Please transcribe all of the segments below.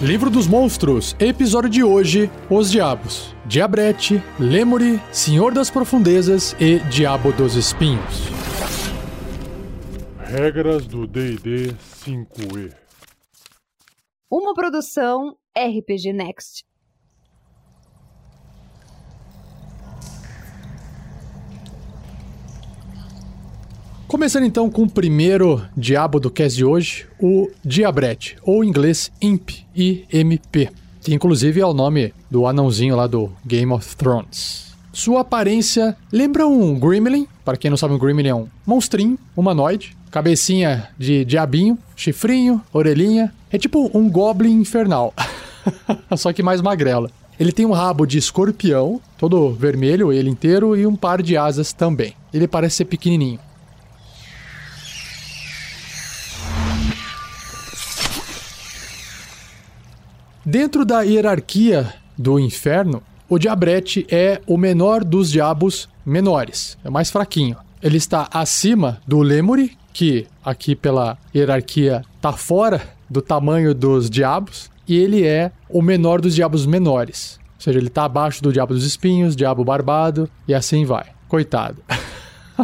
Livro dos Monstros, episódio de hoje: Os Diabos. Diabrete, Lemuri, Senhor das Profundezas e Diabo dos Espinhos. Regras do DD 5E. Uma produção RPG Next. Começando então com o primeiro diabo do cast de hoje, o Diabrete, ou em inglês Imp, I-M-P, que inclusive é o nome do anãozinho lá do Game of Thrones. Sua aparência lembra um Gremlin, para quem não sabe, um Gremlin é um monstrinho, humanoide, cabecinha de diabinho, chifrinho, orelhinha, é tipo um Goblin infernal, só que mais magrela. Ele tem um rabo de escorpião, todo vermelho, ele inteiro, e um par de asas também. Ele parece ser pequenininho. Dentro da hierarquia do inferno, o Diabrete é o menor dos diabos menores, é mais fraquinho. Ele está acima do Lemuri, que aqui pela hierarquia está fora do tamanho dos diabos, e ele é o menor dos diabos menores. Ou seja, ele está abaixo do diabo dos espinhos, diabo barbado, e assim vai. Coitado.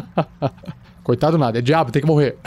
Coitado nada, é diabo, tem que morrer.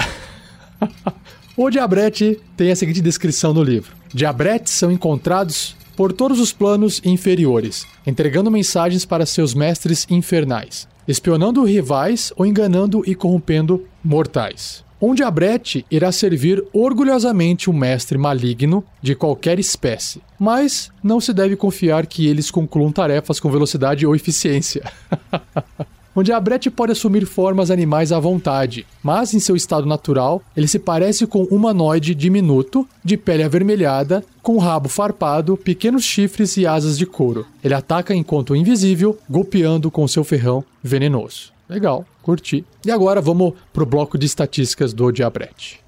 o Diabrete tem a seguinte descrição no livro. Diabretes são encontrados por todos os planos inferiores, entregando mensagens para seus mestres infernais, espionando rivais ou enganando e corrompendo mortais. Um diabrete irá servir orgulhosamente o mestre maligno de qualquer espécie, mas não se deve confiar que eles concluam tarefas com velocidade ou eficiência. Um diabrete pode assumir formas animais à vontade, mas em seu estado natural, ele se parece com um humanoide diminuto, de pele avermelhada, com rabo farpado, pequenos chifres e asas de couro. Ele ataca enquanto invisível, golpeando com seu ferrão venenoso. Legal, curti. E agora vamos pro bloco de estatísticas do diabrete.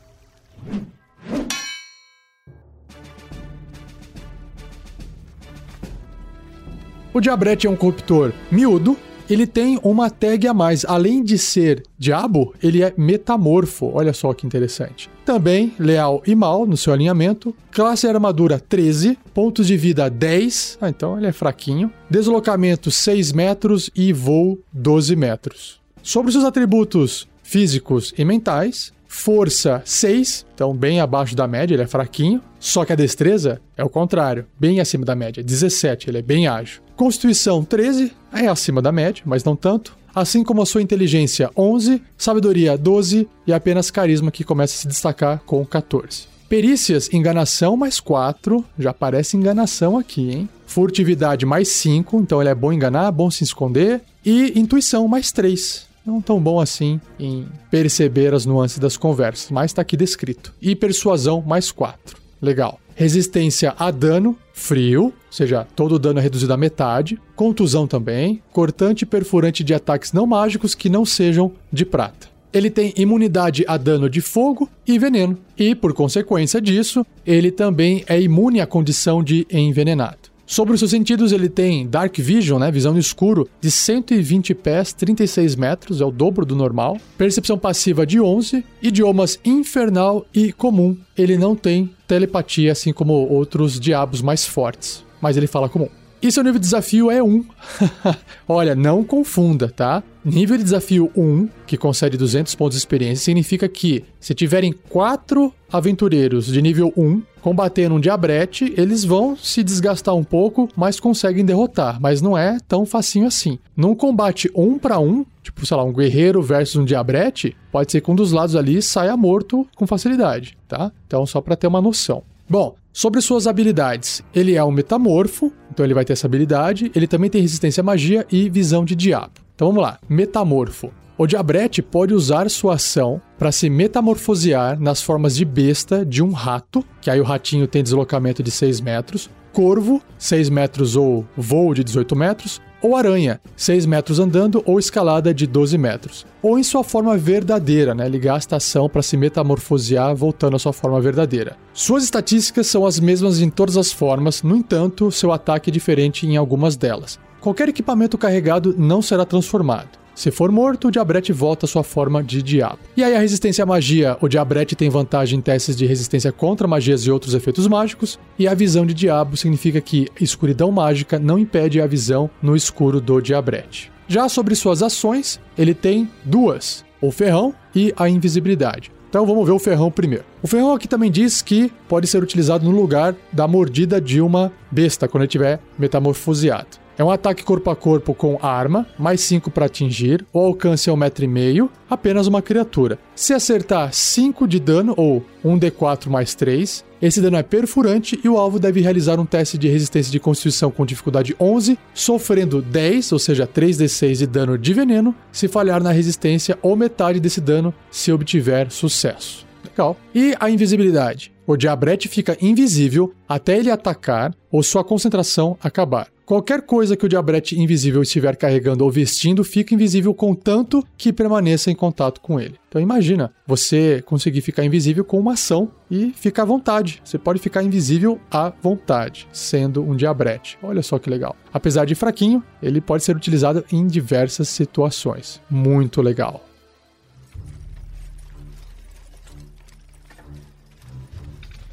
O diabrete é um corruptor miúdo, ele tem uma tag a mais. Além de ser diabo, ele é metamorfo. Olha só que interessante. Também leal e mal no seu alinhamento. Classe armadura 13. Pontos de vida 10. Ah, então ele é fraquinho. Deslocamento 6 metros e voo 12 metros. Sobre seus atributos físicos e mentais, Força 6, então bem abaixo da média, ele é fraquinho. Só que a destreza é o contrário, bem acima da média, 17, ele é bem ágil. Constituição 13, é acima da média, mas não tanto. Assim como a sua inteligência 11, sabedoria 12 e apenas carisma que começa a se destacar com 14. Perícias, enganação mais 4, já parece enganação aqui, hein? Furtividade mais 5, então ele é bom enganar, bom se esconder. E intuição mais 3, não tão bom assim em perceber as nuances das conversas, mas está aqui descrito. E persuasão mais 4. Legal. Resistência a dano, frio, ou seja, todo o dano é reduzido à metade. Contusão também. Cortante e perfurante de ataques não mágicos que não sejam de prata. Ele tem imunidade a dano de fogo e veneno. E, por consequência disso, ele também é imune à condição de envenenado. Sobre os seus sentidos, ele tem Dark Vision, né, visão no escuro, de 120 pés, 36 metros, é o dobro do normal. Percepção passiva de 11, idiomas infernal e comum. Ele não tem telepatia, assim como outros diabos mais fortes, mas ele fala comum. E seu nível de desafio é 1. Olha, não confunda, tá? Nível de desafio 1, que concede 200 pontos de experiência, significa que se tiverem 4 aventureiros de nível 1 combatendo um diabrete, eles vão se desgastar um pouco, mas conseguem derrotar. Mas não é tão facinho assim. Num combate 1 para 1, tipo, sei lá, um guerreiro versus um diabrete, pode ser que um dos lados ali saia morto com facilidade, tá? Então, só para ter uma noção. Bom, sobre suas habilidades, ele é um metamorfo, então ele vai ter essa habilidade. Ele também tem resistência à magia e visão de diabo. Então vamos lá, metamorfo. O Diabrete pode usar sua ação para se metamorfosear nas formas de besta de um rato, que aí o ratinho tem deslocamento de 6 metros, corvo, 6 metros ou voo de 18 metros, ou aranha, 6 metros andando ou escalada de 12 metros. Ou em sua forma verdadeira, né? Ele gasta ação para se metamorfosear voltando à sua forma verdadeira. Suas estatísticas são as mesmas em todas as formas, no entanto, seu ataque é diferente em algumas delas. Qualquer equipamento carregado não será transformado. Se for morto, o Diabrete volta à sua forma de diabo. E aí a resistência à magia, o Diabrete tem vantagem em testes de resistência contra magias e outros efeitos mágicos, e a visão de diabo significa que escuridão mágica não impede a visão no escuro do Diabrete. Já sobre suas ações, ele tem duas: o ferrão e a invisibilidade. Então vamos ver o ferrão primeiro. O ferrão aqui também diz que pode ser utilizado no lugar da mordida de uma besta quando ele estiver metamorfoseado. É um ataque corpo a corpo com arma, mais 5 para atingir, o alcance é 1,5m, apenas uma criatura. Se acertar 5 de dano ou 1d4 mais 3, esse dano é perfurante e o alvo deve realizar um teste de resistência de constituição com dificuldade 11, sofrendo 10, ou seja, 3d6 de dano de veneno, se falhar na resistência ou metade desse dano se obtiver sucesso. Legal. E a invisibilidade? O Diabrete fica invisível até ele atacar ou sua concentração acabar. Qualquer coisa que o diabrete invisível estiver carregando ou vestindo fica invisível contanto que permaneça em contato com ele. Então imagina você conseguir ficar invisível com uma ação e ficar à vontade. Você pode ficar invisível à vontade, sendo um diabrete. Olha só que legal. Apesar de fraquinho, ele pode ser utilizado em diversas situações. Muito legal.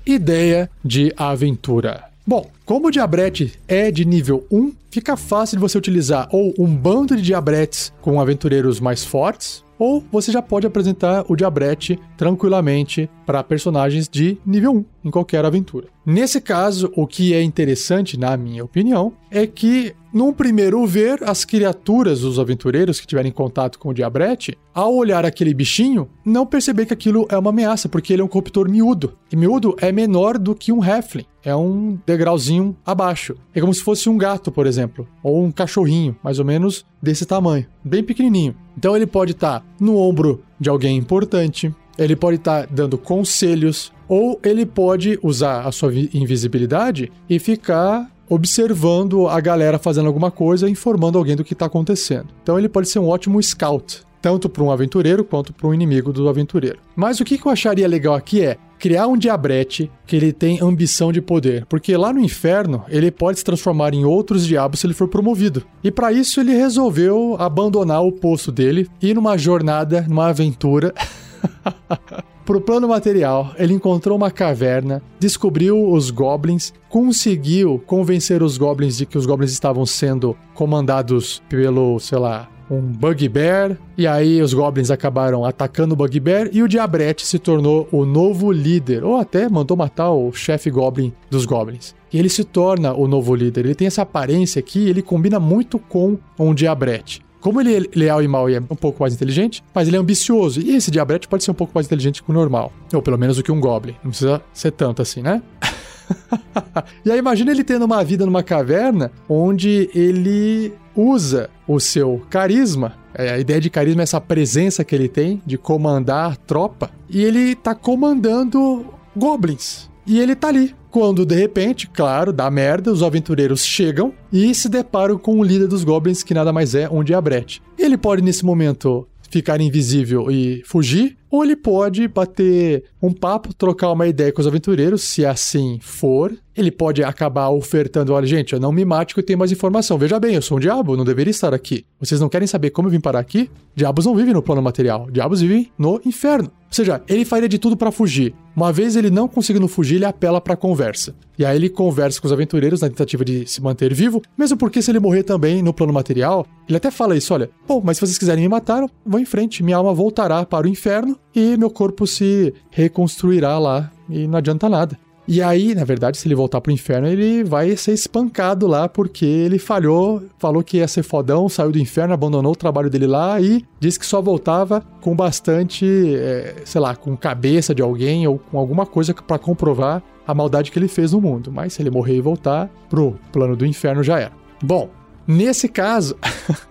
Ideia de aventura. Bom, como o diabrete é de nível 1, fica fácil de você utilizar ou um bando de diabretes com aventureiros mais fortes, ou você já pode apresentar o diabrete tranquilamente para personagens de nível 1 em qualquer aventura. Nesse caso, o que é interessante, na minha opinião, é que num primeiro ver, as criaturas, os aventureiros que tiverem contato com o Diabrete, ao olhar aquele bichinho, não perceber que aquilo é uma ameaça, porque ele é um corruptor miúdo. E miúdo é menor do que um Heflin. É um degrauzinho abaixo. É como se fosse um gato, por exemplo, ou um cachorrinho, mais ou menos desse tamanho, bem pequenininho. Então ele pode estar tá no ombro de alguém importante, ele pode estar tá dando conselhos, ou ele pode usar a sua invisibilidade e ficar observando a galera fazendo alguma coisa, informando alguém do que está acontecendo. Então ele pode ser um ótimo scout, tanto para um aventureiro quanto para um inimigo do aventureiro. Mas o que eu acharia legal aqui é criar um diabrete que ele tem ambição de poder, porque lá no inferno ele pode se transformar em outros diabos se ele for promovido. E para isso ele resolveu abandonar o posto dele e numa jornada, numa aventura Pro plano material, ele encontrou uma caverna, descobriu os goblins, conseguiu convencer os goblins de que os goblins estavam sendo comandados pelo, sei lá, um Bugbear, e aí os goblins acabaram atacando o Bugbear e o Diabrete se tornou o novo líder, ou até mandou matar o chefe goblin dos goblins. E ele se torna o novo líder. Ele tem essa aparência aqui, ele combina muito com um Diabrete. Como ele é leal e mal e é um pouco mais inteligente, mas ele é ambicioso. E esse diabrete pode ser um pouco mais inteligente que o normal. Ou pelo menos do que um goblin. Não precisa ser tanto assim, né? e aí imagina ele tendo uma vida numa caverna onde ele usa o seu carisma. É, a ideia de carisma é essa presença que ele tem de comandar a tropa. E ele tá comandando goblins. E ele tá ali. Quando de repente, claro, dá merda, os aventureiros chegam e se deparam com o líder dos goblins, que nada mais é um diabrete. Ele pode, nesse momento, ficar invisível e fugir, ou ele pode bater um papo, trocar uma ideia com os aventureiros, se assim for. Ele pode acabar ofertando: olha, gente, eu não me mate que eu tenho mais informação. Veja bem, eu sou um diabo, não deveria estar aqui. Vocês não querem saber como eu vim parar aqui? Diabos não vivem no plano material, diabos vivem no inferno. Ou seja, ele faria de tudo para fugir. Uma vez ele não conseguindo fugir, ele apela para conversa. E aí ele conversa com os aventureiros na tentativa de se manter vivo, mesmo porque se ele morrer também no plano material, ele até fala isso, olha, bom, mas se vocês quiserem me matar, vão em frente, minha alma voltará para o inferno e meu corpo se reconstruirá lá e não adianta nada. E aí, na verdade, se ele voltar pro inferno, ele vai ser espancado lá porque ele falhou, falou que ia ser fodão, saiu do inferno, abandonou o trabalho dele lá e disse que só voltava com bastante, é, sei lá, com cabeça de alguém ou com alguma coisa para comprovar a maldade que ele fez no mundo. Mas se ele morrer e voltar pro plano do inferno já era. Bom, Nesse caso,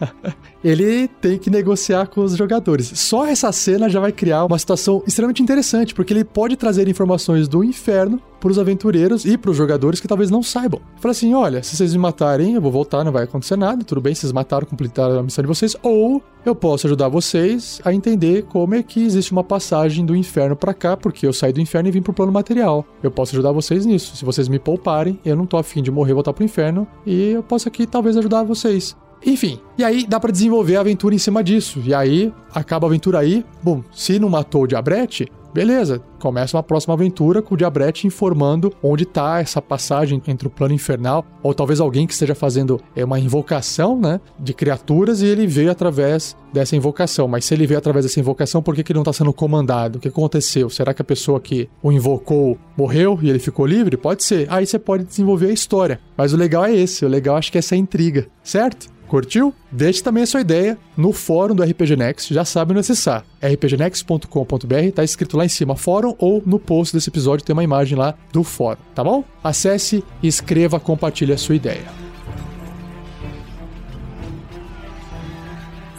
ele tem que negociar com os jogadores. Só essa cena já vai criar uma situação extremamente interessante, porque ele pode trazer informações do inferno para os aventureiros e para os jogadores que talvez não saibam. Fala assim: olha, se vocês me matarem, eu vou voltar, não vai acontecer nada, tudo bem, vocês mataram, completaram a missão de vocês, ou eu posso ajudar vocês a entender como é que existe uma passagem do inferno para cá, porque eu saí do inferno e vim pro plano material. Eu posso ajudar vocês nisso. Se vocês me pouparem, eu não tô afim de morrer e voltar pro inferno, e eu posso aqui talvez ajudar vocês. Enfim, e aí dá pra desenvolver a aventura em cima disso. E aí acaba a aventura aí, bom, se não matou o Diabrete, Beleza, começa uma próxima aventura com o Diabrete informando onde tá essa passagem entre o plano infernal, ou talvez alguém que esteja fazendo é, uma invocação, né, de criaturas e ele veio através dessa invocação. Mas se ele veio através dessa invocação, por que, que ele não está sendo comandado? O que aconteceu? Será que a pessoa que o invocou morreu e ele ficou livre? Pode ser. Aí você pode desenvolver a história. Mas o legal é esse, o legal acho que é essa intriga, certo? Curtiu? Deixe também a sua ideia no fórum do RPG Next, já sabe onde acessar. rpgnext.com.br, tá escrito lá em cima fórum ou no post desse episódio tem uma imagem lá do fórum, tá bom? Acesse, escreva, compartilhe a sua ideia.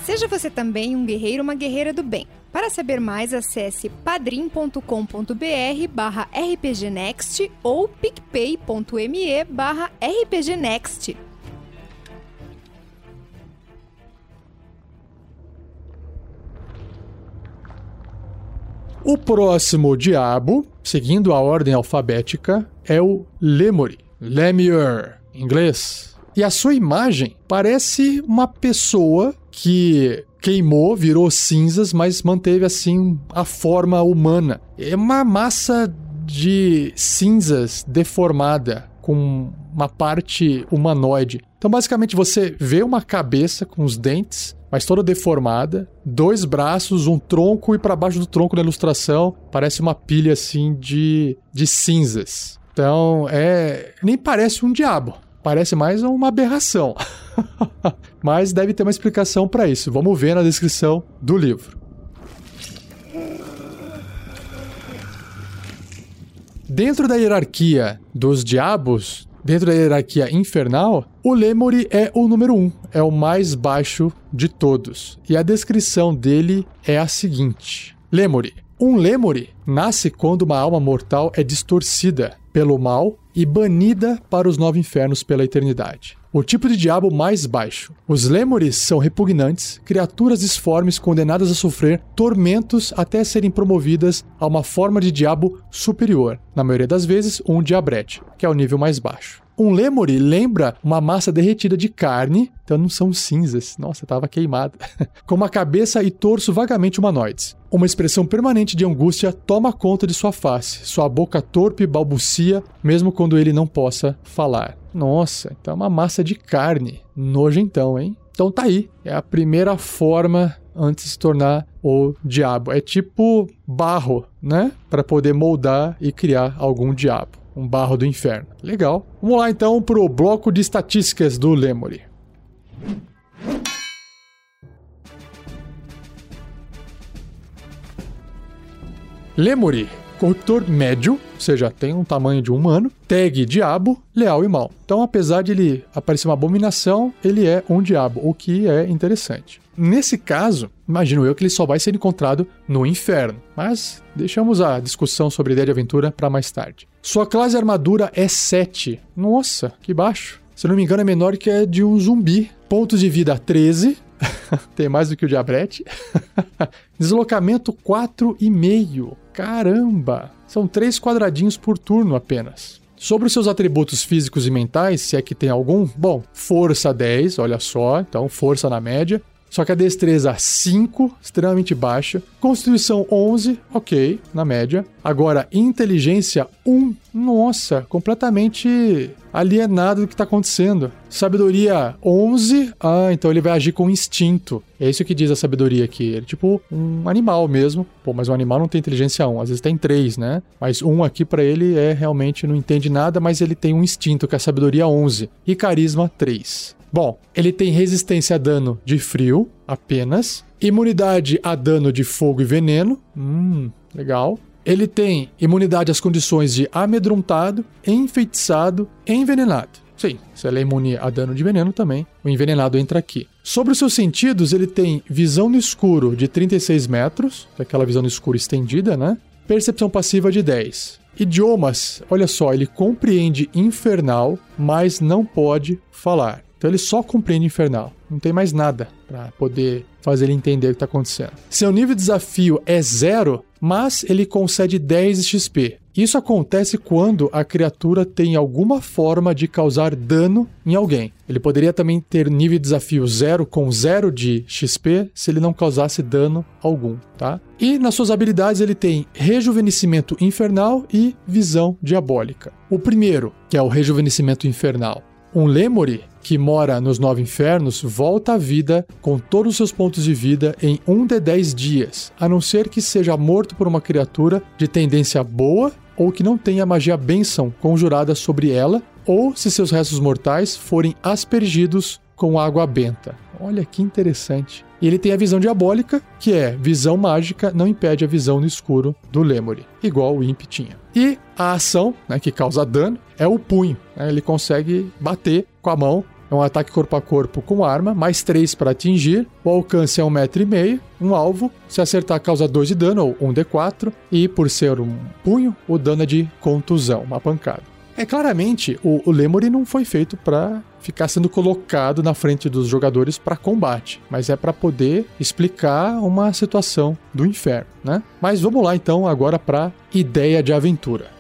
Seja você também um guerreiro uma guerreira do bem. Para saber mais, acesse padrim.com.br barra rpgnext ou picpay.me barra rpgnext. O próximo diabo, seguindo a ordem alfabética, é o Lemuri. Lemur, em inglês. E a sua imagem parece uma pessoa que queimou, virou cinzas, mas manteve assim a forma humana. É uma massa de cinzas deformada com uma parte humanoide. Então, basicamente, você vê uma cabeça com os dentes, mas toda deformada, dois braços, um tronco e para baixo do tronco na ilustração parece uma pilha assim de, de cinzas. Então, é nem parece um diabo, parece mais uma aberração. mas deve ter uma explicação para isso. Vamos ver na descrição do livro. Dentro da hierarquia dos diabos, dentro da hierarquia infernal, o Lemuri é o número um, é o mais baixo de todos. E a descrição dele é a seguinte: Lemuri. Um Lemuri nasce quando uma alma mortal é distorcida pelo mal e banida para os nove infernos pela eternidade o tipo de diabo mais baixo. Os Lemures são repugnantes, criaturas disformes condenadas a sofrer tormentos até serem promovidas a uma forma de diabo superior, na maioria das vezes um diabrete, que é o nível mais baixo. Um lemuri lembra uma massa derretida de carne, então não são cinzas, nossa, estava queimada, com uma cabeça e torso vagamente humanoides. Uma expressão permanente de angústia toma conta de sua face, sua boca torpe balbucia, mesmo quando ele não possa falar. Nossa, então é uma massa de carne. Nojentão, hein? Então tá aí. É a primeira forma antes de se tornar o diabo. É tipo barro, né? Para poder moldar e criar algum diabo. Um barro do inferno. Legal. Vamos lá então pro bloco de estatísticas do Lemuri. Lemuri corruptor médio, ou seja, tem um tamanho de um humano, tag diabo, leal e mal. Então, apesar de ele aparecer uma abominação, ele é um diabo, o que é interessante. Nesse caso, imagino eu que ele só vai ser encontrado no inferno, mas deixamos a discussão sobre ideia de aventura para mais tarde. Sua classe armadura é 7. Nossa, que baixo. Se não me engano, é menor que a de um zumbi. Pontos de vida 13. Tem mais do que o diabrete. Deslocamento 4,5. Caramba! São três quadradinhos por turno apenas. Sobre os seus atributos físicos e mentais, se é que tem algum, bom, força 10, olha só, então força na média. Só que a destreza 5, extremamente baixa. Constituição 11, ok, na média. Agora, inteligência 1, nossa, completamente alienado do que está acontecendo. Sabedoria 11, ah, então ele vai agir com instinto. É isso que diz a sabedoria aqui. Ele é tipo um animal mesmo. Pô, mas o animal não tem inteligência 1, às vezes tem 3, né? Mas 1 aqui para ele é realmente não entende nada, mas ele tem um instinto, que é a sabedoria 11. E carisma 3. Bom, ele tem resistência a dano de frio apenas, imunidade a dano de fogo e veneno. Hum, legal. Ele tem imunidade às condições de amedrontado, enfeitiçado e envenenado. Sim, se ela é imune a dano de veneno também, o envenenado entra aqui. Sobre os seus sentidos, ele tem visão no escuro de 36 metros, aquela visão no escuro estendida, né? Percepção passiva de 10. Idiomas, olha só, ele compreende infernal, mas não pode falar. Então ele só compreende infernal. Não tem mais nada para poder fazer ele entender o que está acontecendo. Seu nível de desafio é zero, mas ele concede 10 XP. Isso acontece quando a criatura tem alguma forma de causar dano em alguém. Ele poderia também ter nível de desafio zero com zero de XP se ele não causasse dano algum, tá? E nas suas habilidades ele tem rejuvenescimento infernal e visão diabólica. O primeiro, que é o rejuvenescimento infernal, um Lemuri que mora nos nove infernos volta à vida com todos os seus pontos de vida em um de dez dias, a não ser que seja morto por uma criatura de tendência boa ou que não tenha magia bênção conjurada sobre ela, ou se seus restos mortais forem aspergidos com água benta. Olha que interessante. E ele tem a visão diabólica, que é visão mágica não impede a visão no escuro do Lemuri, igual o Imp tinha. E a ação, né, que causa dano, é o punho. Né? Ele consegue bater com a mão é um ataque corpo a corpo com arma, mais 3 para atingir. O alcance é 1,5 um metro e meio, um alvo. Se acertar, causa 2 de dano, ou 1 D4. E por ser um punho, o dano é de contusão, uma pancada. É claramente, o, o Lemuri não foi feito para ficar sendo colocado na frente dos jogadores para combate, mas é para poder explicar uma situação do inferno, né? Mas vamos lá então agora para ideia de aventura.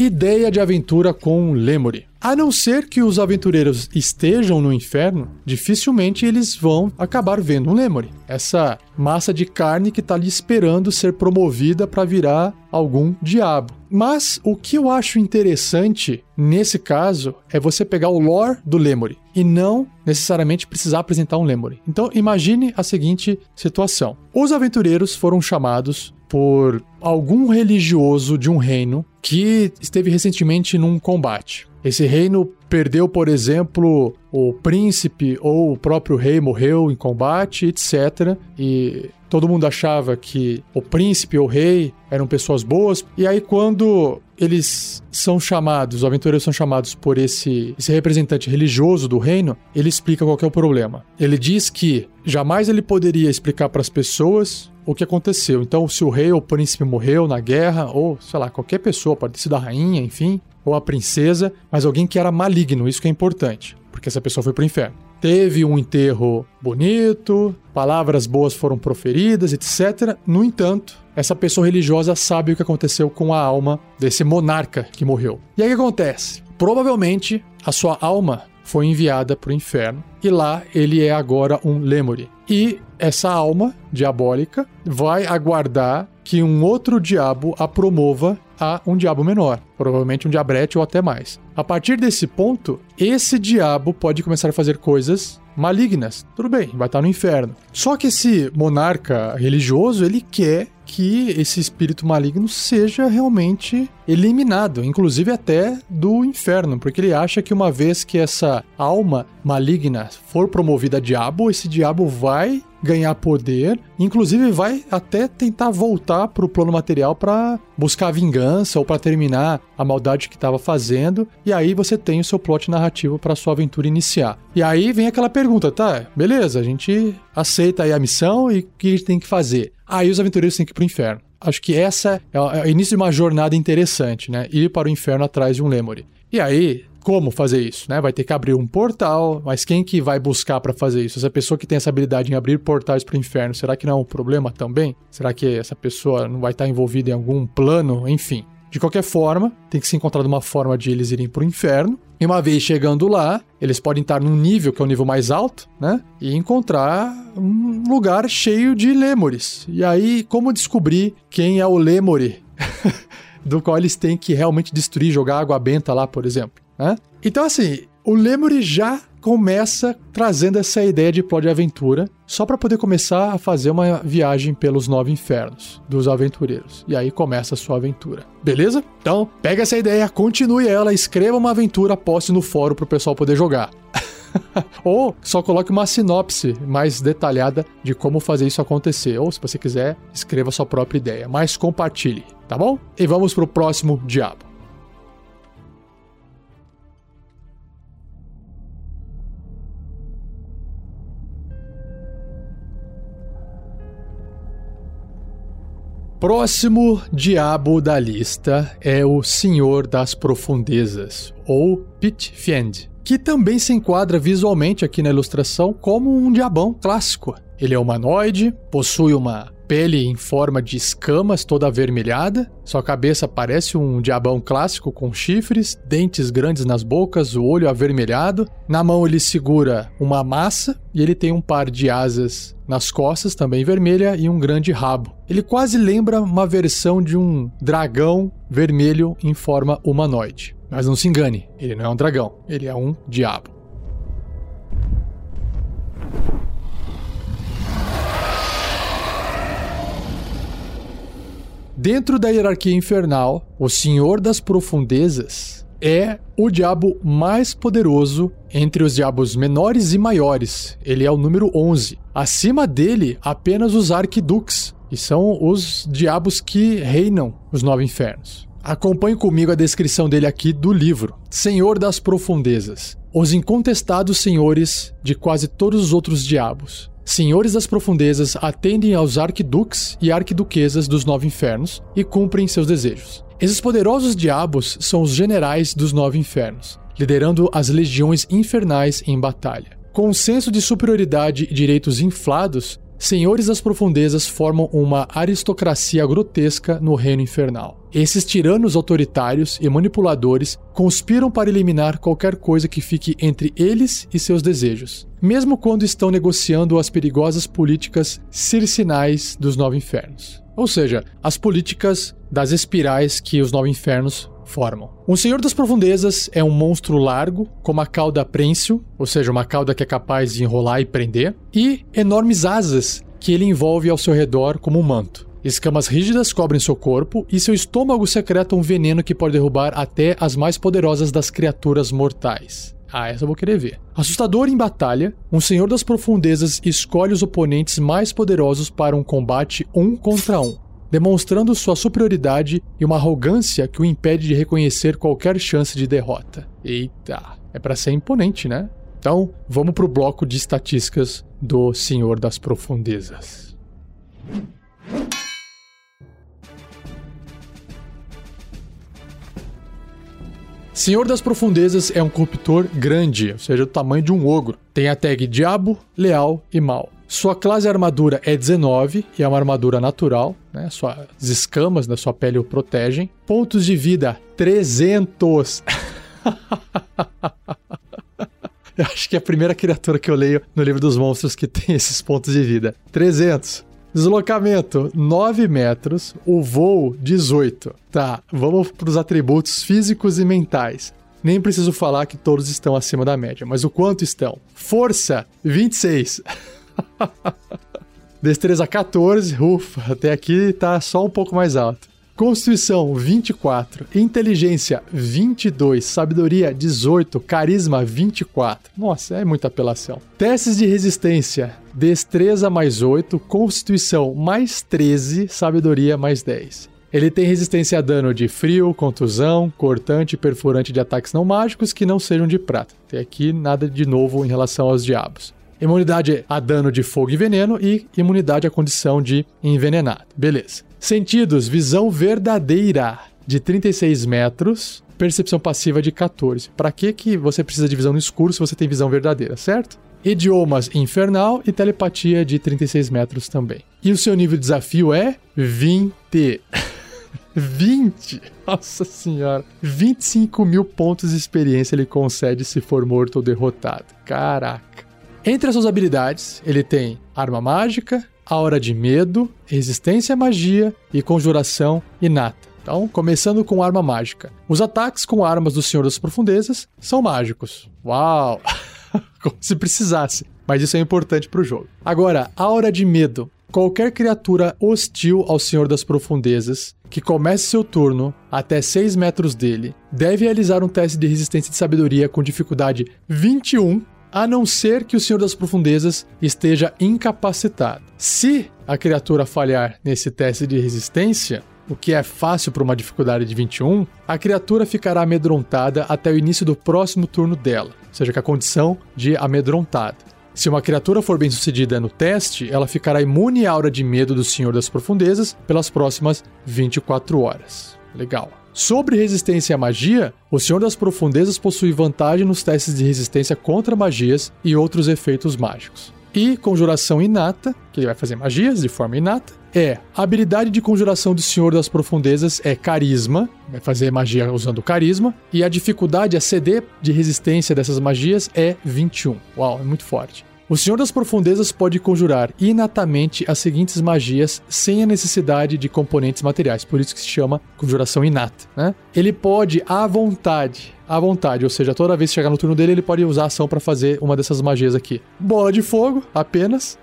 Ideia de aventura com Lemuri. A não ser que os aventureiros estejam no inferno, dificilmente eles vão acabar vendo um Lemuri. Essa massa de carne que está ali esperando ser promovida para virar algum diabo. Mas o que eu acho interessante nesse caso é você pegar o lore do Lemuri e não necessariamente precisar apresentar um Lemuri. Então imagine a seguinte situação: os aventureiros foram chamados por algum religioso de um reino que esteve recentemente num combate. Esse reino perdeu, por exemplo, o príncipe ou o próprio rei morreu em combate, etc. E todo mundo achava que o príncipe ou o rei eram pessoas boas. E aí, quando eles são chamados, os aventureiros são chamados por esse, esse representante religioso do reino, ele explica qual é o problema. Ele diz que jamais ele poderia explicar para as pessoas o que aconteceu. Então, se o rei ou o príncipe morreu na guerra, ou sei lá, qualquer pessoa, pode ter sido a rainha, enfim, ou a princesa, mas alguém que era maligno, isso que é importante, porque essa pessoa foi pro inferno. Teve um enterro bonito, palavras boas foram proferidas, etc. No entanto, essa pessoa religiosa sabe o que aconteceu com a alma desse monarca que morreu. E aí o que acontece? Provavelmente a sua alma foi enviada para o inferno e lá ele é agora um Lemuri. E essa alma diabólica vai aguardar que um outro diabo a promova a um diabo menor, provavelmente um diabrete ou até mais. A partir desse ponto, esse diabo pode começar a fazer coisas malignas. Tudo bem, vai estar no inferno. Só que esse monarca religioso, ele quer que esse espírito maligno seja realmente eliminado, inclusive até do inferno, porque ele acha que uma vez que essa alma maligna for promovida a diabo, esse diabo vai ganhar poder, inclusive vai até tentar voltar para o plano material para buscar vingança ou para terminar a maldade que estava fazendo, e aí você tem o seu plot narrativo para sua aventura iniciar. E aí vem aquela pergunta, tá? Beleza, a gente aceita aí a missão e o que a gente tem que fazer? Aí os aventureiros têm que ir pro inferno. Acho que essa é o início de uma jornada interessante, né? Ir para o inferno atrás de um Lemuri. E aí, como fazer isso, né? Vai ter que abrir um portal, mas quem que vai buscar para fazer isso? Essa pessoa que tem essa habilidade em abrir portais para o inferno, será que não é um problema também? Será que essa pessoa não vai estar envolvida em algum plano? Enfim. De qualquer forma, tem que se encontrar uma forma de eles irem para o inferno. E uma vez chegando lá, eles podem estar num nível que é o nível mais alto, né? E encontrar um lugar cheio de lemures. E aí, como descobrir quem é o lemure do qual eles têm que realmente destruir, jogar água benta lá, por exemplo? Né? Então, assim, o Lemuri já começa trazendo essa ideia de plot de aventura, só para poder começar a fazer uma viagem pelos nove infernos dos aventureiros. E aí começa a sua aventura. Beleza? Então, pega essa ideia, continue ela, escreva uma aventura, poste no fórum pro pessoal poder jogar. Ou só coloque uma sinopse mais detalhada de como fazer isso acontecer. Ou se você quiser, escreva sua própria ideia, mas compartilhe, tá bom? E vamos pro próximo diabo. Próximo diabo da lista é o Senhor das Profundezas, ou Pit Fiend, que também se enquadra visualmente aqui na ilustração como um diabão clássico. Ele é humanoide, possui uma pele em forma de escamas toda avermelhada, sua cabeça parece um diabão clássico com chifres, dentes grandes nas bocas, o olho avermelhado. Na mão ele segura uma massa e ele tem um par de asas nas costas, também vermelha, e um grande rabo. Ele quase lembra uma versão de um dragão vermelho em forma humanoide. Mas não se engane, ele não é um dragão, ele é um diabo. Dentro da hierarquia infernal, o Senhor das Profundezas é o diabo mais poderoso entre os diabos menores e maiores. Ele é o número 11. Acima dele, apenas os Arquidux, que são os diabos que reinam os nove infernos. Acompanhe comigo a descrição dele aqui do livro. Senhor das Profundezas. Os incontestados senhores de quase todos os outros diabos senhores das profundezas atendem aos arquiduques e arquiduquesas dos nove infernos e cumprem seus desejos. Esses poderosos diabos são os generais dos nove infernos, liderando as legiões infernais em batalha. Com um senso de superioridade e direitos inflados, senhores das profundezas formam uma aristocracia grotesca no reino infernal. Esses tiranos autoritários e manipuladores conspiram para eliminar qualquer coisa que fique entre eles e seus desejos, mesmo quando estão negociando as perigosas políticas circinais dos nove infernos. Ou seja, as políticas das espirais que os nove infernos formam. Um Senhor das Profundezas é um monstro largo, com uma cauda prênsil, ou seja, uma cauda que é capaz de enrolar e prender, e enormes asas que ele envolve ao seu redor como um manto. Escamas rígidas cobrem seu corpo e seu estômago secreta um veneno que pode derrubar até as mais poderosas das criaturas mortais. Ah, essa eu vou querer ver. Assustador em batalha, um Senhor das Profundezas escolhe os oponentes mais poderosos para um combate um contra um demonstrando sua superioridade e uma arrogância que o impede de reconhecer qualquer chance de derrota. Eita, é para ser imponente, né? Então, vamos pro bloco de estatísticas do Senhor das Profundezas. Senhor das Profundezas é um corruptor grande, ou seja, do tamanho de um ogro. Tem a tag Diabo, Leal e Mal. Sua classe armadura é 19 e é uma armadura natural, né? Suas escamas da sua pele o protegem. Pontos de vida 300. eu acho que é a primeira criatura que eu leio no livro dos monstros que tem esses pontos de vida. 300. Deslocamento 9 metros, o voo 18. Tá, vamos para os atributos físicos e mentais. Nem preciso falar que todos estão acima da média, mas o quanto estão? Força 26. Destreza 14, ufa, até aqui tá só um pouco mais alto. Constituição 24, inteligência 22, sabedoria 18, carisma 24. Nossa, é muita apelação. Testes de resistência: destreza mais 8, constituição mais 13, sabedoria mais 10. Ele tem resistência a dano de frio, contusão, cortante e perfurante de ataques não mágicos que não sejam de prata. Tem aqui nada de novo em relação aos diabos imunidade a dano de fogo e veneno e imunidade à condição de envenenado. Beleza. Sentidos: visão verdadeira de 36 metros, percepção passiva de 14. Para que que você precisa de visão no escuro se você tem visão verdadeira, certo? Idiomas infernal e telepatia de 36 metros também. E o seu nível de desafio é 20. 20! Nossa senhora! 25 mil pontos de experiência ele concede se for morto ou derrotado. Caraca! Entre as suas habilidades, ele tem arma mágica, aura de medo, resistência à magia e conjuração inata. Então, começando com arma mágica. Os ataques com armas do Senhor das Profundezas são mágicos. Uau! Como se precisasse. Mas isso é importante para o jogo. Agora, aura de medo. Qualquer criatura hostil ao Senhor das Profundezas que comece seu turno até 6 metros dele deve realizar um teste de resistência de sabedoria com dificuldade 21 a não ser que o Senhor das Profundezas esteja incapacitado. Se a criatura falhar nesse teste de resistência, o que é fácil para uma dificuldade de 21, a criatura ficará amedrontada até o início do próximo turno dela, ou seja, com a condição de amedrontado. Se uma criatura for bem sucedida no teste, ela ficará imune à aura de medo do Senhor das Profundezas pelas próximas 24 horas. Legal. Sobre resistência à magia, o Senhor das Profundezas possui vantagem nos testes de resistência contra magias e outros efeitos mágicos. E conjuração inata, que ele vai fazer magias de forma inata, é a habilidade de conjuração do Senhor das Profundezas é carisma, vai fazer magia usando carisma, e a dificuldade, a CD de resistência dessas magias é 21. Uau, é muito forte. O Senhor das Profundezas pode conjurar inatamente as seguintes magias sem a necessidade de componentes materiais, por isso que se chama conjuração inata. Né? Ele pode, à vontade, à vontade, ou seja, toda vez que chegar no turno dele, ele pode usar a ação para fazer uma dessas magias aqui. Bola de fogo, apenas.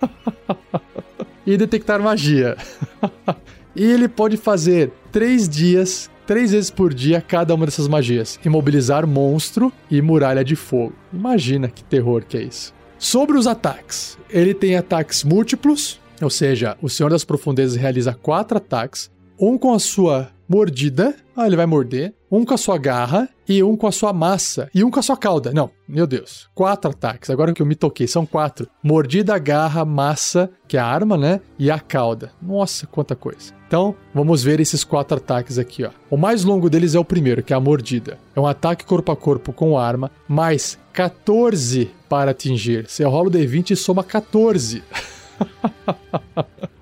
e detectar magia. e ele pode fazer três dias três vezes por dia cada uma dessas magias: imobilizar monstro e muralha de fogo. Imagina que terror que é isso. Sobre os ataques, ele tem ataques múltiplos, ou seja, o Senhor das Profundezas realiza quatro ataques, um com a sua mordida, ah, ele vai morder, um com a sua garra e um com a sua massa e um com a sua cauda. Não, meu Deus, quatro ataques. Agora que eu me toquei, são quatro: mordida, garra, massa, que é a arma, né? E a cauda. Nossa, quanta coisa. Então, vamos ver esses quatro ataques aqui, ó. O mais longo deles é o primeiro, que é a mordida. É um ataque corpo a corpo com arma, mais 14 para atingir. Você rola o D20 e soma 14.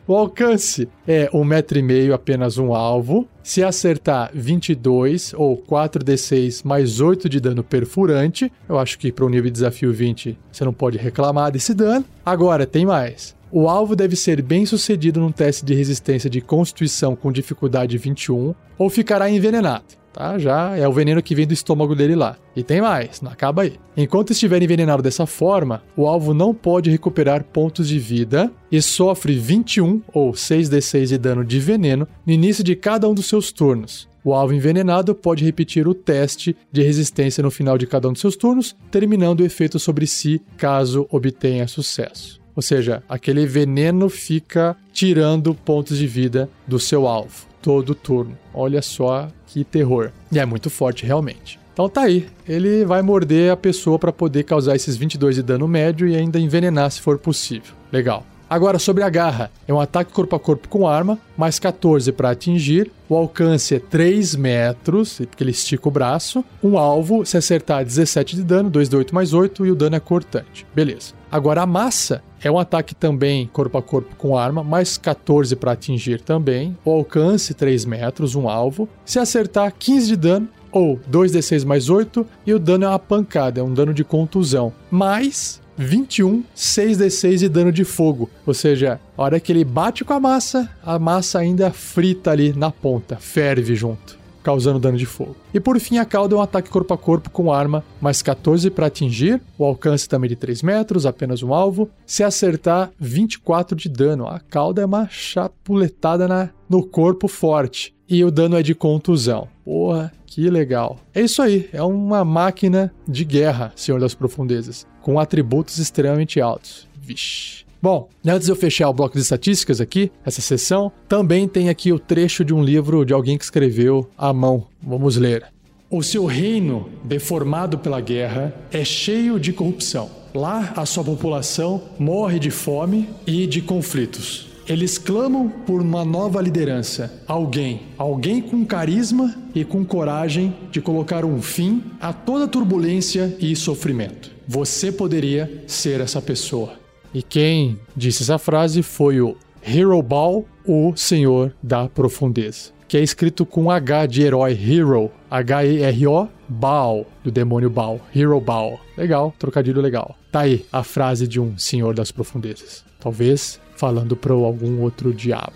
O alcance é um metro e meio, apenas um alvo. Se acertar 22 ou 4d6 mais 8 de dano perfurante, eu acho que para o nível de desafio 20 você não pode reclamar desse dano. Agora, tem mais. O alvo deve ser bem sucedido num teste de resistência de constituição com dificuldade 21 ou ficará envenenado tá? Já é o veneno que vem do estômago dele lá. E tem mais, não acaba aí. Enquanto estiver envenenado dessa forma, o alvo não pode recuperar pontos de vida e sofre 21 ou 6d6 de dano de veneno no início de cada um dos seus turnos. O alvo envenenado pode repetir o teste de resistência no final de cada um dos seus turnos, terminando o efeito sobre si caso obtenha sucesso. Ou seja, aquele veneno fica tirando pontos de vida do seu alvo todo turno. Olha só que terror. E é muito forte realmente. Então tá aí, ele vai morder a pessoa para poder causar esses 22 de dano médio e ainda envenenar se for possível. Legal. Agora sobre a garra, é um ataque corpo a corpo com arma, mais 14 para atingir, o alcance é 3 metros, porque ele estica o braço, um alvo, se acertar 17 de dano, 2 de 8 mais 8 e o dano é cortante. Beleza. Agora a massa é um ataque também corpo a corpo com arma, mais 14 para atingir também. O alcance 3 metros, um alvo. Se acertar 15 de dano, ou 2d6 mais 8, e o dano é uma pancada, é um dano de contusão. Mais 21, 6d6 de dano de fogo. Ou seja, a hora que ele bate com a massa, a massa ainda frita ali na ponta, ferve junto causando dano de fogo. E por fim, a cauda é um ataque corpo a corpo com arma, mais 14 para atingir, o alcance também de 3 metros, apenas um alvo. Se acertar, 24 de dano. A cauda é uma chapuletada na, no corpo forte. E o dano é de contusão. Porra, que legal. É isso aí, é uma máquina de guerra, Senhor das Profundezas, com atributos extremamente altos. Vixe. Bom, antes de eu fechar o bloco de estatísticas aqui, essa sessão, também tem aqui o trecho de um livro de alguém que escreveu à mão. Vamos ler. O seu reino, deformado pela guerra, é cheio de corrupção. Lá, a sua população morre de fome e de conflitos. Eles clamam por uma nova liderança, alguém, alguém com carisma e com coragem de colocar um fim a toda turbulência e sofrimento. Você poderia ser essa pessoa. E quem disse essa frase foi o Hero Ball, o Senhor da Profundeza, que é escrito com H de herói, Hero, H-E-R-O, Baal, do demônio Baal, Hero Baal. Legal, trocadilho legal. Tá aí a frase de um Senhor das Profundezas. Talvez falando para algum outro diabo.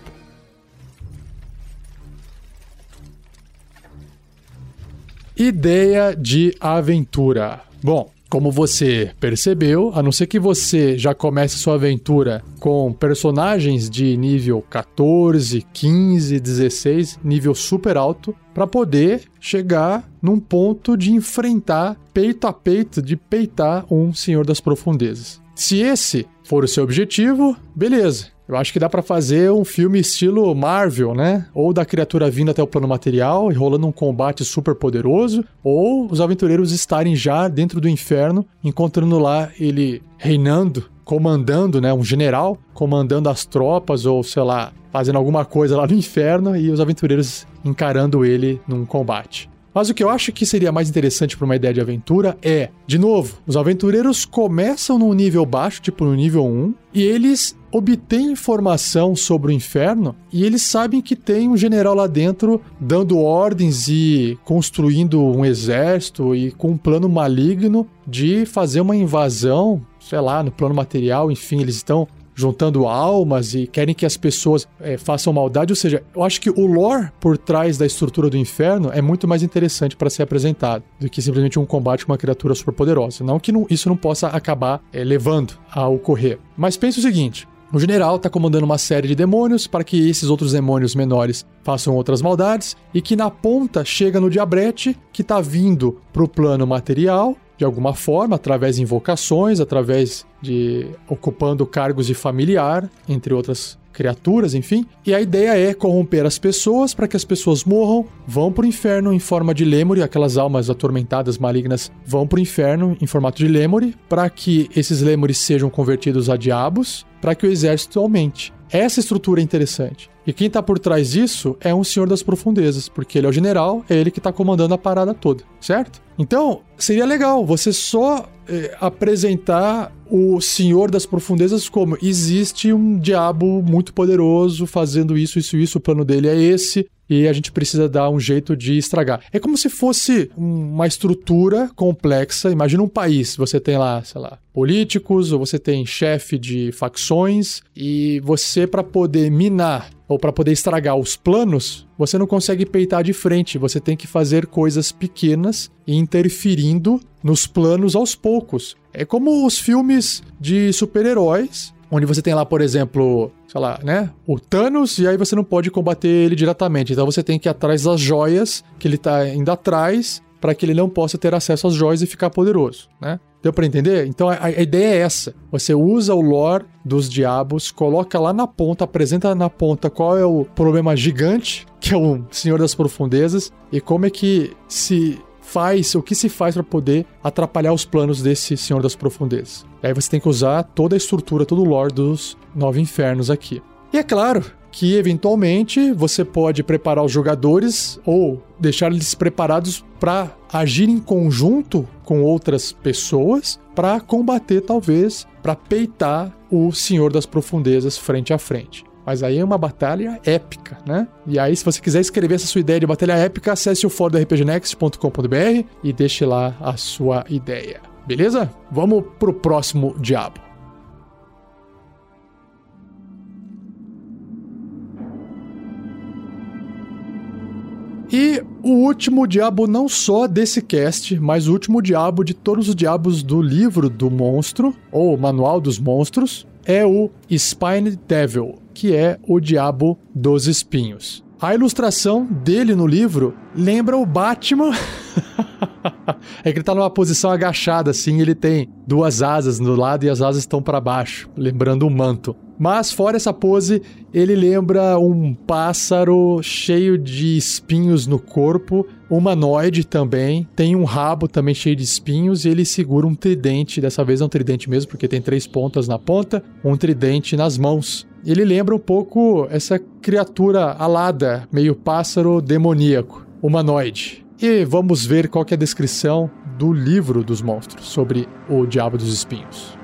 Ideia de aventura. Bom, como você percebeu, a não ser que você já comece sua aventura com personagens de nível 14, 15, 16, nível super alto, para poder chegar num ponto de enfrentar peito a peito, de peitar um Senhor das Profundezas. Se esse for o seu objetivo, beleza. Eu acho que dá para fazer um filme estilo Marvel, né? Ou da criatura vindo até o plano material e rolando um combate super poderoso, ou os aventureiros estarem já dentro do inferno, encontrando lá ele reinando, comandando, né, um general comandando as tropas ou sei lá, fazendo alguma coisa lá no inferno e os aventureiros encarando ele num combate. Mas o que eu acho que seria mais interessante para uma ideia de aventura é, de novo, os aventureiros começam num nível baixo, tipo no nível 1, e eles obtêm informação sobre o inferno e eles sabem que tem um general lá dentro dando ordens e construindo um exército e com um plano maligno de fazer uma invasão, sei lá, no plano material, enfim, eles estão juntando almas e querem que as pessoas é, façam maldade. Ou seja, eu acho que o lore por trás da estrutura do inferno é muito mais interessante para ser apresentado do que simplesmente um combate com uma criatura superpoderosa. Não que não, isso não possa acabar é, levando a ocorrer. Mas pense o seguinte: o general está comandando uma série de demônios para que esses outros demônios menores façam outras maldades e que na ponta chega no diabrete que está vindo para o plano material de alguma forma, através de invocações, através de ocupando cargos de familiar, entre outras criaturas, enfim. E a ideia é corromper as pessoas para que as pessoas morram, vão para o inferno em forma de lemure, aquelas almas atormentadas malignas vão para o inferno em formato de lemure, para que esses lemures sejam convertidos a diabos, para que o exército aumente. Essa estrutura é interessante. E quem está por trás disso é um senhor das profundezas, porque ele é o general, é ele que está comandando a parada toda, certo? Então, seria legal você só é, apresentar o Senhor das Profundezas como existe um diabo muito poderoso fazendo isso, isso, isso, o plano dele é esse, e a gente precisa dar um jeito de estragar. É como se fosse uma estrutura complexa. Imagina um país, você tem lá, sei lá, políticos, ou você tem chefe de facções, e você, para poder minar ou para poder estragar os planos, você não consegue peitar de frente, você tem que fazer coisas pequenas e interferindo nos planos aos poucos. É como os filmes de super-heróis, onde você tem lá, por exemplo, sei lá, né, o Thanos e aí você não pode combater ele diretamente. Então você tem que ir atrás das joias que ele tá indo atrás para que ele não possa ter acesso às joias e ficar poderoso, né? Deu para entender? Então a, a, ideia é essa. Você usa o lore dos diabos, coloca lá na ponta, apresenta na ponta qual é o problema gigante, que é o Senhor das Profundezas, e como é que se faz, o que se faz para poder atrapalhar os planos desse Senhor das Profundezas. Aí você tem que usar toda a estrutura, todo o lore dos Nove Infernos aqui. E é claro que eventualmente você pode preparar os jogadores ou deixar eles preparados para agir em conjunto com outras pessoas para combater talvez, para peitar o Senhor das Profundezas frente a frente. Mas aí é uma batalha épica, né? E aí, se você quiser escrever essa sua ideia de batalha épica, acesse o fórum do rpgnext.com.br e deixe lá a sua ideia. Beleza? Vamos pro próximo diabo. E o último diabo não só desse cast, mas o último diabo de todos os diabos do livro do monstro, ou Manual dos Monstros, é o Spine Devil, que é o diabo dos espinhos. A ilustração dele no livro lembra o Batman. é que ele tá numa posição agachada, assim, ele tem duas asas no lado e as asas estão para baixo, lembrando um manto. Mas fora essa pose, ele lembra um pássaro cheio de espinhos no corpo, humanoide também, tem um rabo também cheio de espinhos e ele segura um tridente, dessa vez é um tridente mesmo, porque tem três pontas na ponta, um tridente nas mãos. Ele lembra um pouco essa criatura alada, meio pássaro demoníaco, humanoide. E vamos ver qual é a descrição do livro dos monstros sobre o Diabo dos Espinhos.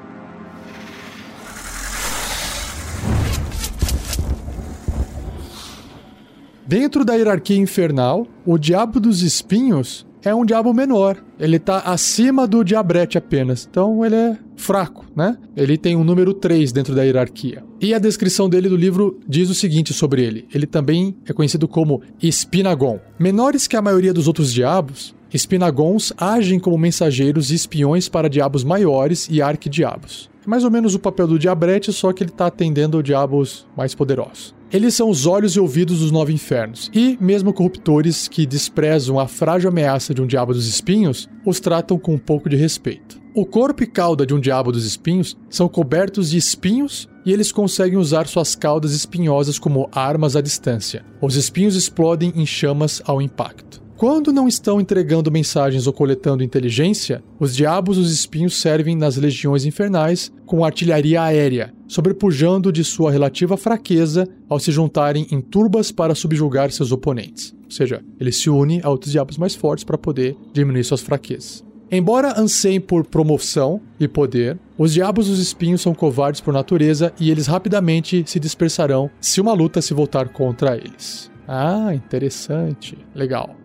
Dentro da hierarquia infernal, o Diabo dos Espinhos é um diabo menor. Ele tá acima do diabrete apenas. Então ele é fraco, né? Ele tem um número 3 dentro da hierarquia. E a descrição dele do livro diz o seguinte sobre ele: ele também é conhecido como Espinagon. Menores que a maioria dos outros diabos, Espinagons agem como mensageiros e espiões para diabos maiores e arquidiabos. É mais ou menos o papel do diabrete, só que ele está atendendo diabos mais poderosos. Eles são os olhos e ouvidos dos nove infernos, e, mesmo corruptores que desprezam a frágil ameaça de um diabo dos espinhos, os tratam com um pouco de respeito. O corpo e cauda de um diabo dos espinhos são cobertos de espinhos e eles conseguem usar suas caudas espinhosas como armas à distância. Os espinhos explodem em chamas ao impacto. Quando não estão entregando mensagens ou coletando inteligência, os diabos dos espinhos servem nas legiões infernais com artilharia aérea, sobrepujando de sua relativa fraqueza ao se juntarem em turbas para subjugar seus oponentes. Ou seja, eles se unem a outros diabos mais fortes para poder diminuir suas fraquezas. Embora anseiem por promoção e poder, os diabos dos espinhos são covardes por natureza e eles rapidamente se dispersarão se uma luta se voltar contra eles. Ah, interessante. Legal.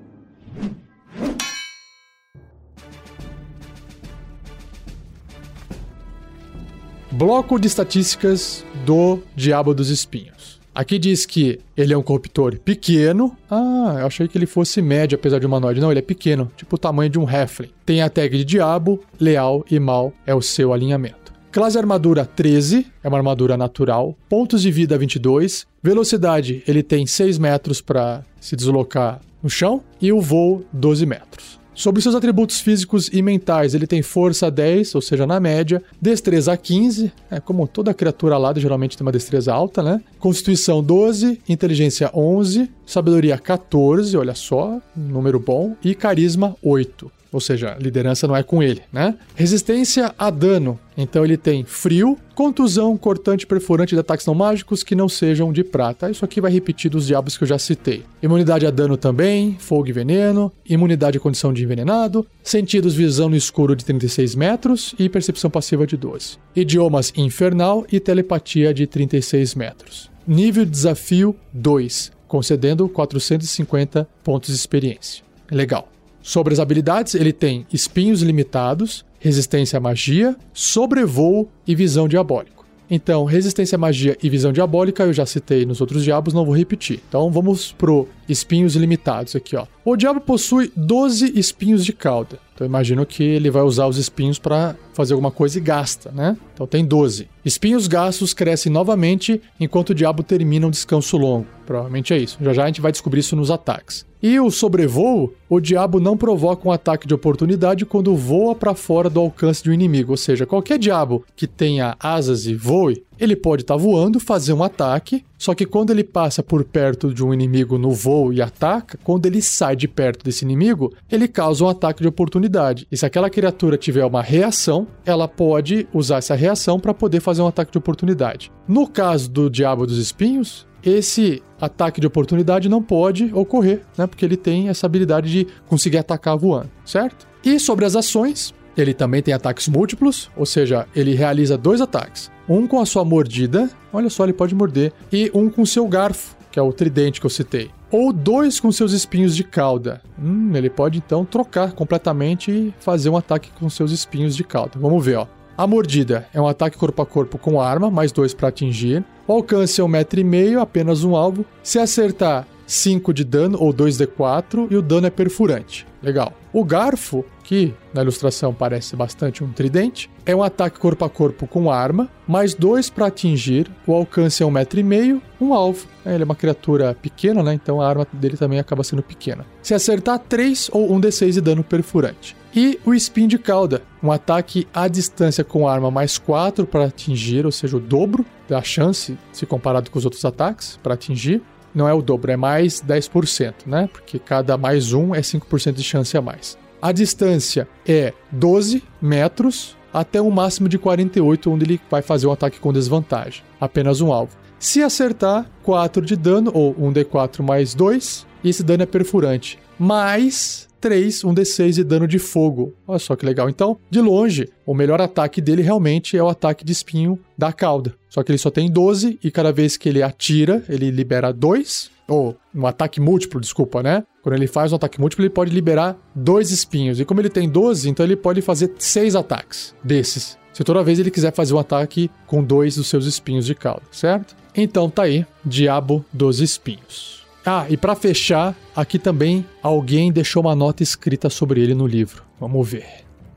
Bloco de estatísticas do Diabo dos Espinhos. Aqui diz que ele é um corruptor pequeno. Ah, eu achei que ele fosse médio, apesar de humanoide. Não, ele é pequeno, tipo o tamanho de um Heflin. Tem a tag de diabo, leal e mal é o seu alinhamento. Classe armadura 13, é uma armadura natural. Pontos de vida 22. Velocidade, ele tem 6 metros para se deslocar no chão e o voo 12 metros. Sobre seus atributos físicos e mentais, ele tem força 10, ou seja, na média, destreza 15, é como toda criatura alada geralmente tem uma destreza alta, né? Constituição 12, inteligência 11, sabedoria 14, olha só, número bom, e carisma 8. Ou seja, liderança não é com ele, né? Resistência a dano. Então ele tem frio, contusão, cortante, perfurante de ataques não mágicos que não sejam de prata. Isso aqui vai repetir dos diabos que eu já citei. Imunidade a dano também, fogo e veneno, imunidade à condição de envenenado, sentidos visão no escuro de 36 metros e percepção passiva de 12. Idiomas infernal e telepatia de 36 metros. Nível de desafio 2, concedendo 450 pontos de experiência. Legal. Sobre as habilidades, ele tem espinhos limitados, resistência à magia, sobrevoo e visão diabólico. Então, resistência à magia e visão diabólica eu já citei nos outros diabos, não vou repetir. Então, vamos pro espinhos limitados aqui, ó. O diabo possui 12 espinhos de cauda. Então, imagino que ele vai usar os espinhos para fazer alguma coisa e gasta, né? Então, tem 12. Espinhos gastos crescem novamente enquanto o diabo termina um descanso longo. Provavelmente é isso. Já já a gente vai descobrir isso nos ataques. E o sobrevoo, o diabo não provoca um ataque de oportunidade quando voa para fora do alcance de um inimigo. Ou seja, qualquer diabo que tenha asas e voe, ele pode estar tá voando, fazer um ataque, só que quando ele passa por perto de um inimigo no voo e ataca, quando ele sai de perto desse inimigo, ele causa um ataque de oportunidade. E se aquela criatura tiver uma reação, ela pode usar essa reação para poder fazer um ataque de oportunidade. No caso do Diabo dos Espinhos, esse ataque de oportunidade não pode ocorrer, né? Porque ele tem essa habilidade de conseguir atacar voando, certo? E sobre as ações, ele também tem ataques múltiplos, ou seja, ele realiza dois ataques. Um com a sua mordida, olha só, ele pode morder, e um com seu garfo, que é o tridente que eu citei. Ou dois com seus espinhos de cauda. Hum, ele pode então trocar completamente e fazer um ataque com seus espinhos de cauda. Vamos ver, ó. A mordida é um ataque corpo a corpo com arma, mais dois para atingir. O alcance é um metro e meio, apenas um alvo. Se acertar, 5 de dano ou 2d4 e o dano é perfurante. Legal. O garfo, que na ilustração parece bastante um tridente, é um ataque corpo a corpo com arma, mais 2 para atingir, o alcance é um metro e meio, um alvo. É, ele é uma criatura pequena, né? Então a arma dele também acaba sendo pequena. Se acertar 3 ou 1 d6 de dano perfurante. E o Spin de Cauda, um ataque à distância com arma mais 4 para atingir, ou seja, o dobro da chance se comparado com os outros ataques para atingir. Não é o dobro, é mais 10%, né? Porque cada mais um é 5% de chance a mais. A distância é 12 metros até um máximo de 48, onde ele vai fazer um ataque com desvantagem. Apenas um alvo. Se acertar, 4 de dano, ou 1d4 mais 2, e esse dano é perfurante. Mais 3, um D6 de dano de fogo. Olha só que legal. Então, de longe, o melhor ataque dele realmente é o ataque de espinho da cauda. Só que ele só tem 12 e cada vez que ele atira, ele libera 2. Ou um ataque múltiplo, desculpa, né? Quando ele faz um ataque múltiplo, ele pode liberar dois espinhos. E como ele tem 12, então ele pode fazer 6 ataques desses. Se toda vez ele quiser fazer um ataque com dois dos seus espinhos de cauda, certo? Então tá aí, Diabo dos Espinhos. Ah, e para fechar, aqui também alguém deixou uma nota escrita sobre ele no livro. Vamos ver.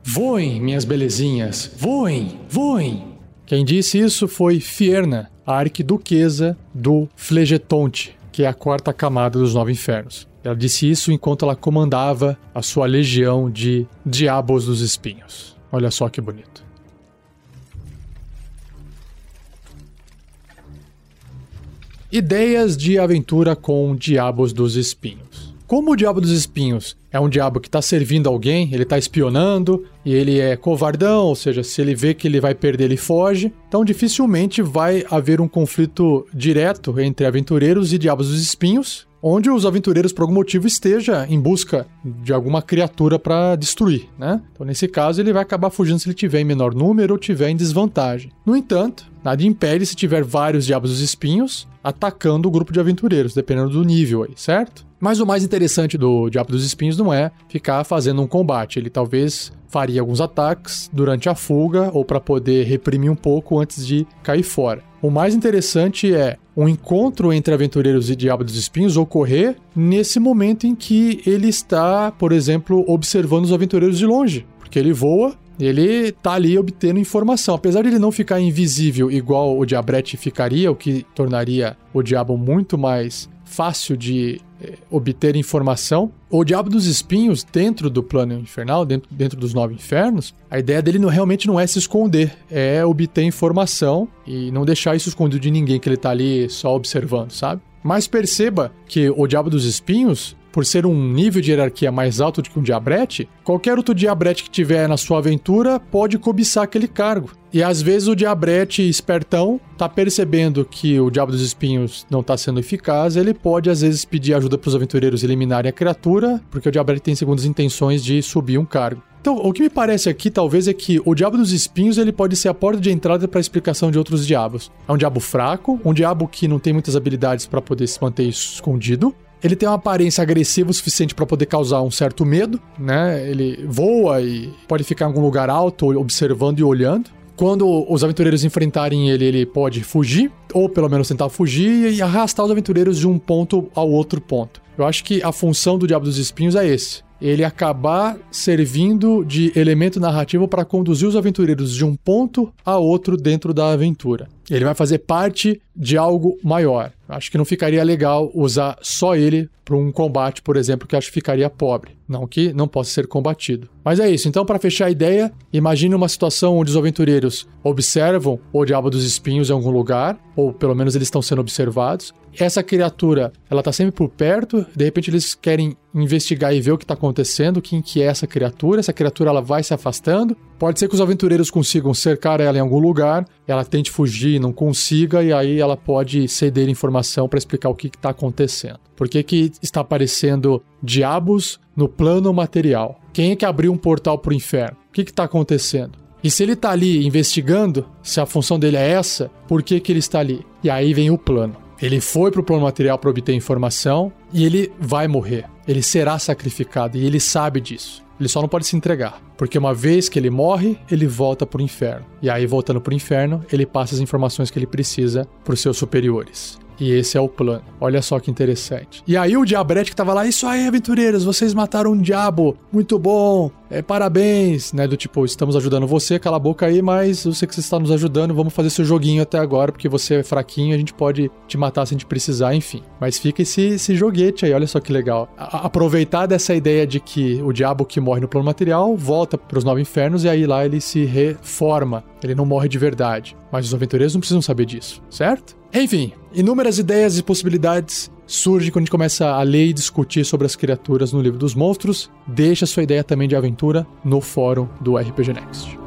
Voem, minhas belezinhas, voem, voem. Quem disse isso foi Fierna, a arquiduquesa do Flegetonte, que é a quarta camada dos Nove Infernos. Ela disse isso enquanto ela comandava a sua legião de Diabos dos Espinhos. Olha só que bonito. Ideias de aventura com Diabos dos Espinhos. Como o Diabo dos Espinhos é um diabo que está servindo alguém, ele está espionando e ele é covardão, ou seja, se ele vê que ele vai perder, ele foge. Então, dificilmente vai haver um conflito direto entre aventureiros e Diabos dos Espinhos, onde os aventureiros, por algum motivo, esteja em busca de alguma criatura para destruir, né? Então, nesse caso, ele vai acabar fugindo se ele tiver em menor número ou tiver em desvantagem. No entanto, nada impede se tiver vários Diabos dos Espinhos atacando o grupo de aventureiros, dependendo do nível aí, certo? Mas o mais interessante do Diabo dos Espinhos não é ficar fazendo um combate. Ele talvez faria alguns ataques durante a fuga ou para poder reprimir um pouco antes de cair fora. O mais interessante é um encontro entre aventureiros e Diabo dos Espinhos ocorrer nesse momento em que ele está, por exemplo, observando os aventureiros de longe. Porque ele voa ele tá ali obtendo informação. Apesar de ele não ficar invisível igual o Diabrete ficaria, o que tornaria o diabo muito mais fácil de é, obter informação. O Diabo dos Espinhos, dentro do plano infernal, dentro, dentro dos nove infernos, a ideia dele não, realmente não é se esconder, é obter informação e não deixar isso escondido de ninguém que ele tá ali só observando, sabe? Mas perceba que o Diabo dos Espinhos, por ser um nível de hierarquia mais alto do que um diabrete, qualquer outro diabrete que tiver na sua aventura pode cobiçar aquele cargo. E às vezes o diabrete espertão tá percebendo que o diabo dos espinhos não tá sendo eficaz, ele pode às vezes pedir ajuda para os aventureiros eliminarem a criatura, porque o diabrete tem segundas intenções de subir um cargo. Então, o que me parece aqui, talvez, é que o Diabo dos Espinhos ele pode ser a porta de entrada para a explicação de outros diabos. É um diabo fraco, um diabo que não tem muitas habilidades para poder se manter escondido, ele tem uma aparência agressiva o suficiente para poder causar um certo medo, né? Ele voa e pode ficar em algum lugar alto, observando e olhando. Quando os aventureiros enfrentarem ele, ele pode fugir, ou pelo menos tentar fugir e arrastar os aventureiros de um ponto ao outro ponto. Eu acho que a função do Diabo dos Espinhos é esse ele acabar servindo de elemento narrativo para conduzir os aventureiros de um ponto a outro dentro da aventura. Ele vai fazer parte de algo maior. Acho que não ficaria legal usar só ele para um combate, por exemplo, que acho que ficaria pobre. Não que não possa ser combatido. Mas é isso. Então, para fechar a ideia, imagine uma situação onde os aventureiros observam o Diabo dos Espinhos em algum lugar, ou pelo menos eles estão sendo observados. Essa criatura, ela tá sempre por perto, de repente eles querem investigar e ver o que está acontecendo, quem que é essa criatura. Essa criatura ela vai se afastando. Pode ser que os aventureiros consigam cercar ela em algum lugar, ela tente fugir, não consiga, e aí ela pode ceder informação para explicar o que está acontecendo. Por que, que está aparecendo diabos no plano material? Quem é que abriu um portal para o inferno? O que está acontecendo? E se ele está ali investigando, se a função dele é essa, por que, que ele está ali? E aí vem o plano. Ele foi para o plano material para obter informação e ele vai morrer. Ele será sacrificado e ele sabe disso. Ele só não pode se entregar, porque uma vez que ele morre, ele volta para o inferno. E aí, voltando para o inferno, ele passa as informações que ele precisa para os seus superiores. E esse é o plano. Olha só que interessante. E aí o Diabrete que tava lá, isso aí, aventureiros, vocês mataram um diabo. Muito bom. É, parabéns, né? Do tipo, estamos ajudando você, cala a boca aí, mas eu sei que você está nos ajudando, vamos fazer seu joguinho até agora, porque você é fraquinho, a gente pode te matar se a gente precisar, enfim. Mas fica esse, esse joguete aí, olha só que legal. A aproveitar dessa ideia de que o diabo que morre no plano material volta para os nove infernos e aí lá ele se reforma. Ele não morre de verdade. Mas os aventureiros não precisam saber disso, certo? Enfim, inúmeras ideias e possibilidades surgem quando a gente começa a ler e discutir sobre as criaturas no livro dos monstros. Deixa sua ideia também de aventura no fórum do RPG Next.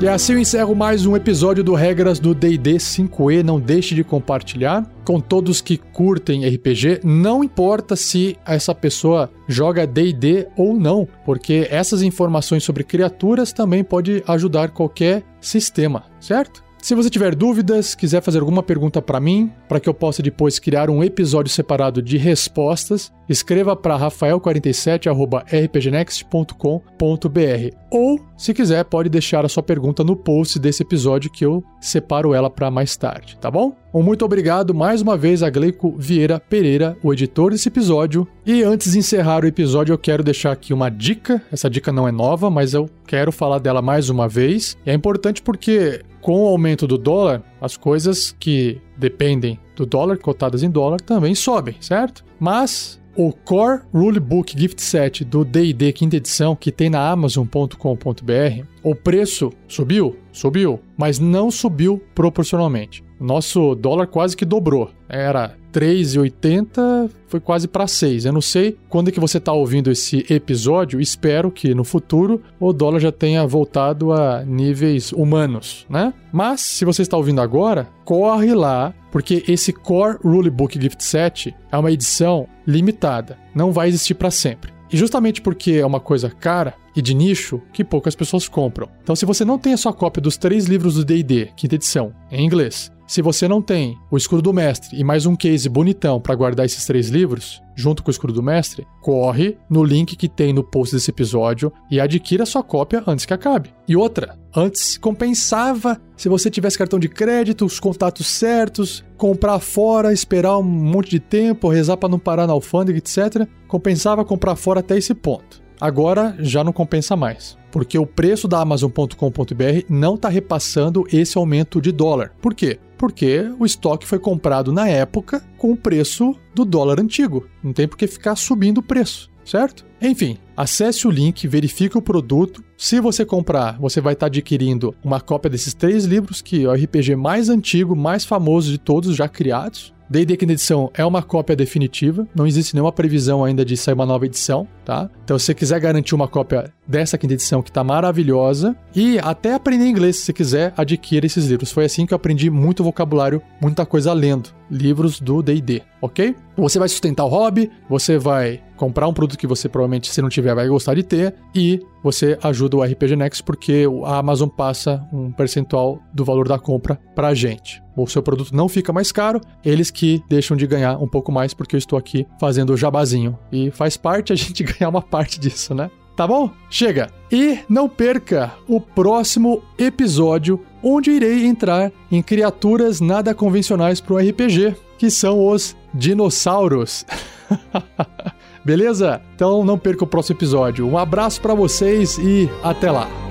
E assim eu encerro mais um episódio do Regras do D&D 5e. Não deixe de compartilhar com todos que curtem RPG. Não importa se essa pessoa joga D&D ou não, porque essas informações sobre criaturas também pode ajudar qualquer sistema, certo? Se você tiver dúvidas, quiser fazer alguma pergunta para mim, para que eu possa depois criar um episódio separado de respostas, escreva para rafael47@rpgnext.com.br. Ou, se quiser, pode deixar a sua pergunta no post desse episódio que eu separo ela para mais tarde, tá bom? Um muito obrigado mais uma vez a Gleico Vieira Pereira, o editor desse episódio. E antes de encerrar o episódio, eu quero deixar aqui uma dica. Essa dica não é nova, mas eu quero falar dela mais uma vez. E é importante porque com o aumento do dólar, as coisas que dependem do dólar, cotadas em dólar, também sobem, certo? Mas o Core Rulebook Gift Set do D&D quinta edição, que tem na amazon.com.br, o preço subiu? Subiu, mas não subiu proporcionalmente. Nosso dólar quase que dobrou. Era 3,80, foi quase para 6. Eu não sei quando é que você está ouvindo esse episódio. Espero que no futuro o dólar já tenha voltado a níveis humanos, né? Mas se você está ouvindo agora, corre lá, porque esse Core Rulebook Gift Set é uma edição limitada. Não vai existir para sempre. E justamente porque é uma coisa cara e de nicho que poucas pessoas compram. Então, se você não tem a sua cópia dos três livros do DD, quinta edição, em inglês, se você não tem o Escudo do Mestre e mais um case bonitão para guardar esses três livros, junto com o Escudo do Mestre, corre no link que tem no post desse episódio e adquira sua cópia antes que acabe. E outra, antes compensava se você tivesse cartão de crédito, os contatos certos, comprar fora, esperar um monte de tempo, rezar para não parar na alfândega, etc. Compensava comprar fora até esse ponto. Agora já não compensa mais, porque o preço da Amazon.com.br não está repassando esse aumento de dólar. Por quê? Porque o estoque foi comprado na época com o preço do dólar antigo. Não tem por que ficar subindo o preço, certo? Enfim, acesse o link, verifique o produto. Se você comprar, você vai estar adquirindo uma cópia desses três livros, que é o RPG mais antigo, mais famoso de todos já criados. D&D Quinta Edição é uma cópia definitiva, não existe nenhuma previsão ainda de sair uma nova edição, tá? Então se você quiser garantir uma cópia dessa quinta edição que tá maravilhosa e até aprender inglês, se quiser, adquira esses livros. Foi assim que eu aprendi muito vocabulário, muita coisa lendo livros do D&D, ok? Você vai sustentar o hobby, você vai comprar um produto que você provavelmente, se não tiver, vai gostar de ter e você ajuda o RPG Next porque a Amazon passa um percentual do valor da compra pra gente. O seu produto não fica mais caro, eles que deixam de ganhar um pouco mais porque eu estou aqui fazendo o jabazinho. E faz parte a gente ganhar uma parte disso, né? Tá bom? Chega! E não perca o próximo episódio, onde irei entrar em criaturas nada convencionais para o RPG, que são os dinossauros. Beleza? Então não perca o próximo episódio. Um abraço para vocês e até lá.